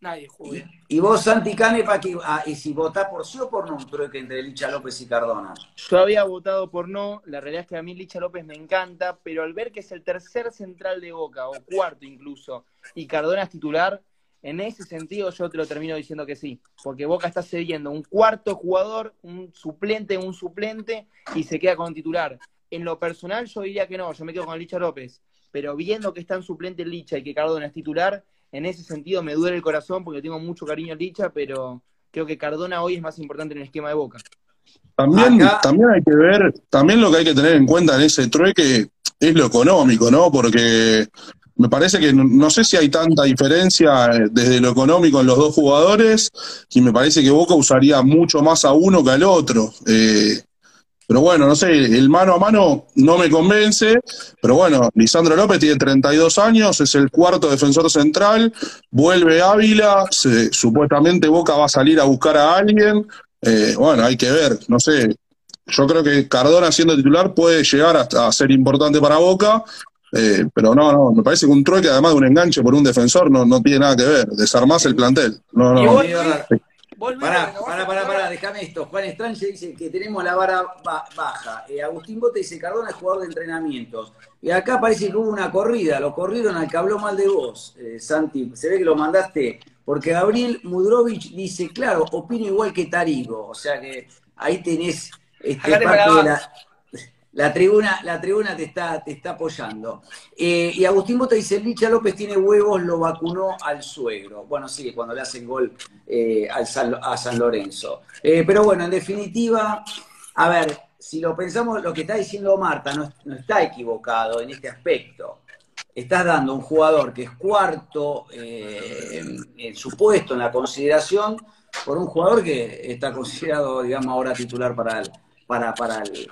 Nadie jugó bien. Y vos, Santi Canepa, que, ah, y si votás por sí o por no un trueque entre Licha López y Cardona. Yo había votado por no, la realidad es que a mí Licha López me encanta, pero al ver que es el tercer central de Boca, o cuarto incluso, y Cardona es titular, en ese sentido yo te lo termino diciendo que sí, porque Boca está cediendo un cuarto jugador, un suplente, un suplente, y se queda con titular. En lo personal yo diría que no, yo me quedo con Licha López, pero viendo que está en suplente Licha y que Cardona es titular, en ese sentido me duele el corazón porque tengo mucho cariño a Licha, pero creo que Cardona hoy es más importante en el esquema de Boca. También, Acá- también hay que ver, también lo que hay que tener en cuenta en ese trueque es lo económico, ¿no? Porque me parece que no, no sé si hay tanta diferencia eh, desde lo económico en los dos jugadores, y me parece que Boca usaría mucho más a uno que al otro. Eh, pero bueno, no sé, el mano a mano no me convence, pero bueno, Lisandro López tiene 32 años, es el cuarto defensor central, vuelve Ávila, se- supuestamente Boca va a salir a buscar a alguien, eh, bueno, hay que ver, no sé. Yo creo que Cardona siendo titular puede llegar a ser importante para Boca, eh, pero no, no, me parece que un trueque además de un enganche por un defensor no, no tiene nada que ver, desarmás el plantel. No, no, vos, Pará, pará, pará, pará, déjame esto. Juan Estrange dice que tenemos la vara ba- baja. Eh, Agustín Bote dice Cardona es jugador de entrenamientos. Y acá parece que hubo una corrida, lo corrieron al que habló mal de vos, eh, Santi. Se ve que lo mandaste. Porque Gabriel Mudrovich dice, claro, opino igual que Tarigo. O sea que ahí tenés este, parte de la, la tribuna, la tribuna te está, te está apoyando. Eh, y Agustín Bota dice, Licha López tiene huevos, lo vacunó al suegro. Bueno, sí, cuando le hacen gol eh, al San- a San Lorenzo. Eh, pero bueno, en definitiva, a ver, si lo pensamos, lo que está diciendo Marta no, está equivocado en este aspecto. Estás dando un jugador que es cuarto en, en su puesto, en la consideración, por un jugador que está considerado, digamos, ahora titular para el... Para, para el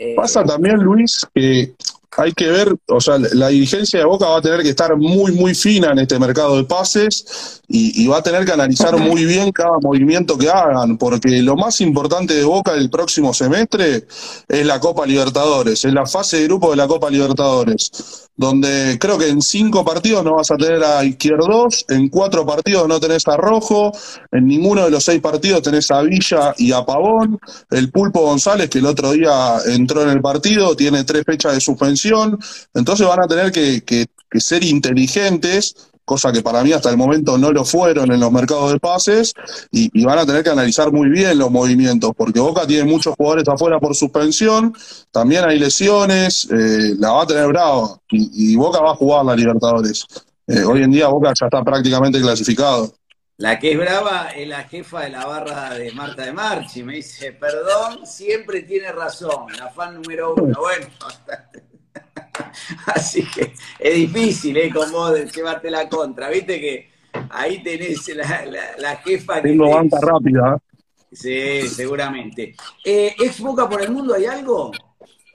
eh, Pasa también, Luis, que hay que ver, o sea, la dirigencia de Boca va a tener que estar muy, muy fina en este mercado de pases y, y va a tener que analizar muy bien cada movimiento que hagan, porque lo más importante de Boca el próximo semestre es la Copa Libertadores, es la fase de grupo de la Copa Libertadores, donde creo que en cinco partidos no vas a tener a Izquierdos, en cuatro partidos no tenés a Rojo, en ninguno de los seis partidos tenés a Villa y a Pavón, el Pulpo González, que el otro día entró en el partido, tiene tres fechas de suspensión, entonces van a tener que, que- que ser inteligentes, cosa que para mí hasta el momento no lo fueron en los mercados de pases, y, y van a tener que analizar muy bien los movimientos, porque Boca tiene muchos jugadores afuera por suspensión, también hay lesiones, eh, la va a tener brava, y, y Boca va a jugar la Libertadores. Eh, hoy en día Boca ya está prácticamente clasificado. La que es brava es la jefa de la barra de Marta de Marchi. Me dice, perdón, siempre tiene razón. La fan número uno. Bueno, así que es difícil, ¿eh? Con vos de llevarte la contra. Viste que ahí tenés la, la- la jefa que. Tengo te- banca rápida. ¿eh? Sí, seguramente. Eh, ¿Ex Boca por el mundo hay algo?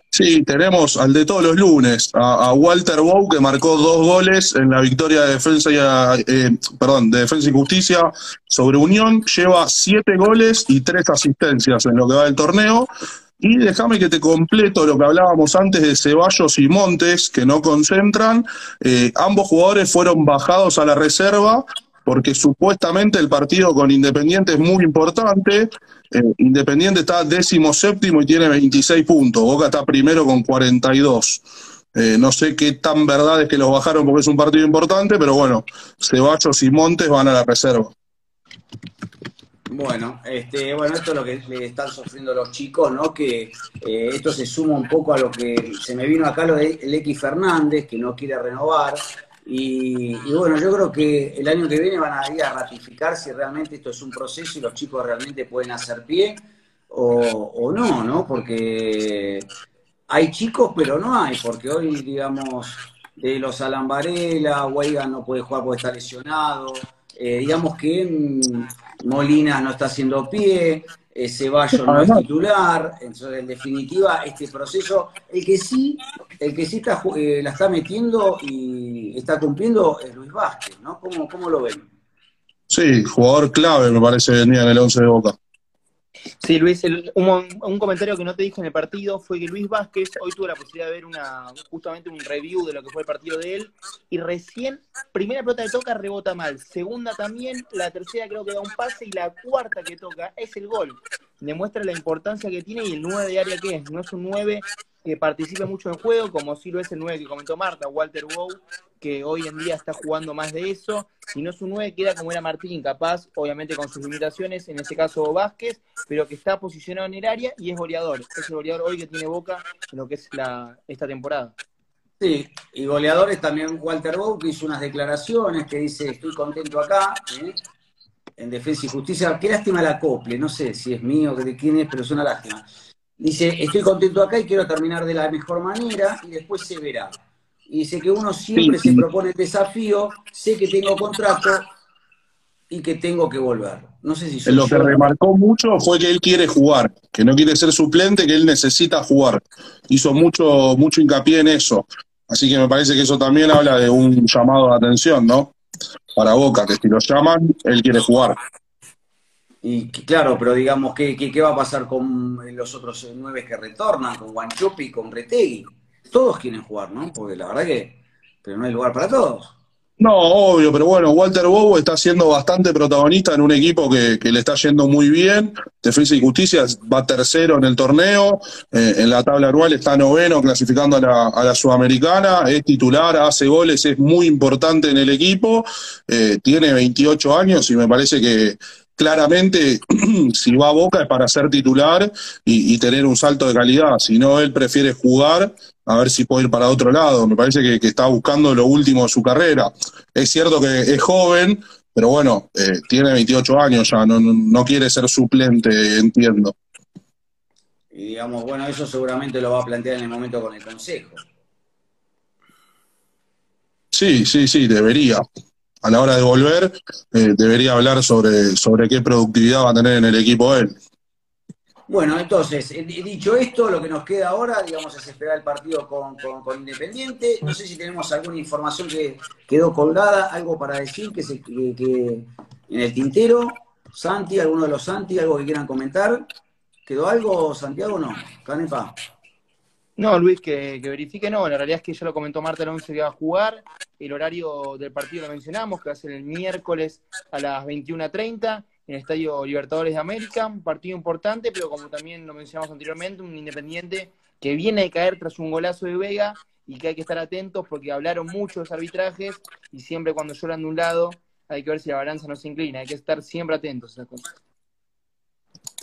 Sí, tenemos al de todos los lunes, a, a Walter Bow, que marcó dos goles en la victoria de defensa y, a- eh, perdón, de defensa y justicia sobre Unión. Lleva siete goles y tres asistencias en lo que va del torneo. Y déjame que te completo lo que hablábamos antes de Ceballos y Montes, que no concentran. Eh, ambos jugadores fueron bajados a la reserva porque supuestamente el partido con Independiente es muy importante. Eh, Independiente está décimo séptimo y tiene 26 puntos. Boca está primero con 42. Eh, no sé qué tan verdad es que los bajaron porque es un partido importante, pero bueno, Ceballos y Montes van a la reserva. Bueno, este, bueno, esto es lo que le están sufriendo los chicos, ¿no? Que eh, esto se suma un poco a lo que se me vino acá lo de X Fernández, que no quiere renovar. Y, y, bueno, yo creo que el año que viene van a ir a ratificar si realmente esto es un proceso y los chicos realmente pueden hacer pie o, no, ¿no? Porque hay chicos, pero no hay, porque hoy, digamos, de los Alan Varela, Weigan no puede jugar porque está lesionado, eh, digamos que mm, Molina no está haciendo pie, eh, Ceballos no es titular, entonces en definitiva este proceso, el que sí, el que sí está, eh, la está metiendo y está cumpliendo es Luis Vázquez, ¿no? ¿Cómo, cómo lo ven? Sí, jugador clave me parece venía en el 11 de Boca. Sí, Luis, un, comentario que no te dije en el partido fue que Luis Vázquez hoy tuvo la posibilidad de ver una justamente un review de lo que fue el partido de él y recién, primera pelota que toca rebota mal, segunda también, la tercera creo que da un pase y la cuarta que toca es el gol. Demuestra la importancia que tiene y el 9 de área que es, no es un 9 que participe mucho en juego, como sí lo es el 9 que comentó Marta, Walter Wow, que hoy en día está jugando más de eso, y no es un 9 queda como era Martín, capaz, obviamente con sus limitaciones, en este caso Vázquez, pero que está posicionado en el área y es goleador. Es el goleador hoy que tiene Boca en lo que es la, esta temporada. Sí, y goleadores también Walter Bow, que hizo unas declaraciones que dice, estoy contento acá, ¿eh? En Defensa y Justicia. Qué lástima la acople, no sé si es mío, o de quién es, pero es una lástima. Dice, estoy contento acá y quiero terminar de la mejor manera y después se verá. Y dice que uno siempre se propone el desafío, sé que tengo contrato y que tengo que volver. No sé si Lo que remarcó mucho fue que él quiere jugar, que no quiere ser suplente, que él necesita jugar. Hizo mucho, mucho hincapié en eso. Así que me parece que eso también habla de un llamado de atención, ¿no? Para Boca, que si lo llaman, él quiere jugar. Y claro, pero digamos, ¿qué, qué, va a pasar con los otros nueve que retornan, con Guanchopi con Retegui? Todos quieren jugar, ¿no? Porque la verdad que pero no hay lugar para todos. No, obvio, pero bueno, Walter Bobo está siendo bastante protagonista en un equipo que, le está yendo muy bien. Defensa y Justicia va tercero en el torneo, eh, en la tabla anual está noveno clasificando a la, a la, Sudamericana, es titular, hace goles, es muy importante en el equipo, eh, tiene 28 años y me parece que, claramente si va a Boca es para ser titular y, tener un salto de calidad. Si no, él prefiere jugar a ver si puede ir para otro lado. Me parece que, está buscando lo último de su carrera. Es cierto que es joven, pero bueno, eh, tiene 28 años ya, no, no quiere ser suplente, entiendo. Y digamos, bueno, eso seguramente lo va a plantear en el momento con el Consejo. Sí, sí, sí, debería a la hora de volver, eh, debería hablar sobre, sobre qué productividad va a tener en el equipo él. Bueno, entonces, eh, dicho esto, lo que nos queda ahora, digamos, es esperar el partido con, Independiente. No sé si tenemos alguna información que quedó colgada, algo para decir que, se, que, en el tintero. Santi, alguno de los Santi, algo que quieran comentar. ¿Quedó algo, Santiago, o no? Canepa. No, Luis, que, verifique, no. La realidad es que ya lo comentó Marta el 11 que va a jugar. El horario del partido lo mencionamos, que va a ser el miércoles a las 21.30 en el Estadio Libertadores de América. Un partido importante, pero como también lo mencionamos anteriormente, un Independiente que viene de caer tras un golazo de Vega y que hay que estar atentos porque hablaron mucho los arbitrajes y siempre cuando lloran de un lado hay que ver si la balanza no se inclina. Hay que estar siempre atentos a esas cosas.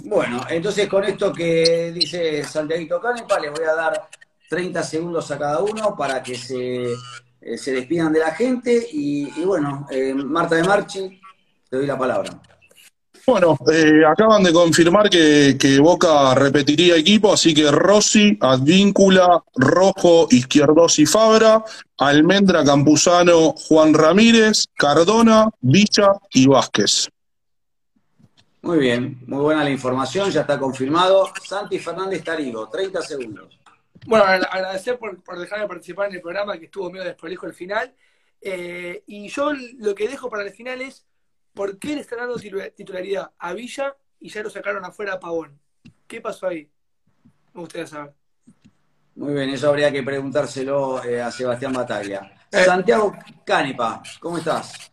Bueno, entonces con esto que dice Santiago Canepa, les voy a dar 30 segundos a cada uno para que se, eh, se despidan de la gente. Y, bueno, eh, Marta de Marchi, te doy la palabra. Bueno, eh, acaban de confirmar que, que, Boca repetiría equipo, así que Rossi, Advíncula, Rojo, Izquierdos y Fabra, Almendra, Campuzano, Juan Ramírez, Cardona, Villa y Vázquez. Muy bien, muy buena la información, ya está confirmado. Santi Fernández Tarigo, 30 segundos. Bueno, agradecer por, dejarme participar en el programa, que estuvo medio desprolijo el final. Eh, y yo lo que dejo para el final es, ¿por qué le están dando titularidad a Villa y ya lo sacaron afuera a Pavón? ¿Qué pasó ahí? Me gustaría saber. Muy bien, eso habría que preguntárselo eh, a Sebastián Bataglia. Eh. Santiago Canepa, ¿cómo estás?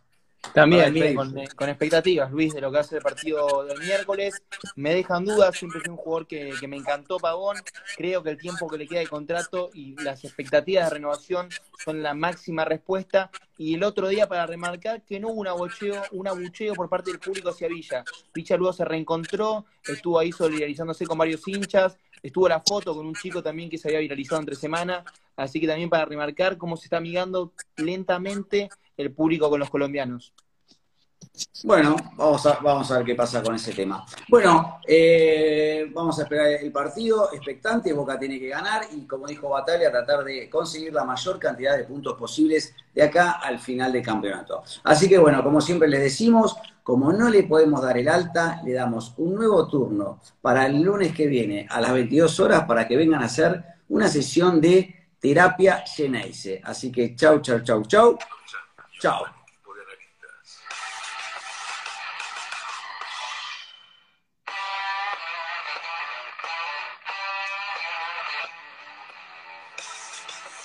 También, con, con, expectativas, Luis, de lo que hace el partido del miércoles. Me dejan dudas, siempre fui un jugador que, que, me encantó Pavón. Creo que el tiempo que le queda de contrato y las expectativas de renovación son la máxima respuesta. Y el otro día, para remarcar que no hubo un abucheo, un abucheo por parte del público hacia Villa. Villa luego se reencontró, estuvo ahí solidarizándose con varios hinchas, estuvo la foto con un chico también que se había viralizado entre semana. Así que también para remarcar cómo se está amigando lentamente el público con los colombianos. Bueno, vamos a, vamos a ver qué pasa con ese tema. Bueno, eh, vamos a esperar el partido, expectante, Boca tiene que ganar y como dijo Batalla, tratar de conseguir la mayor cantidad de puntos posibles de acá al final del campeonato. Así que bueno, como siempre les decimos, como no le podemos dar el alta, le damos un nuevo turno para el lunes que viene a las 22 horas para que vengan a hacer una sesión de terapia Geneise. Así que chau, chau, chau, chau. Tchau.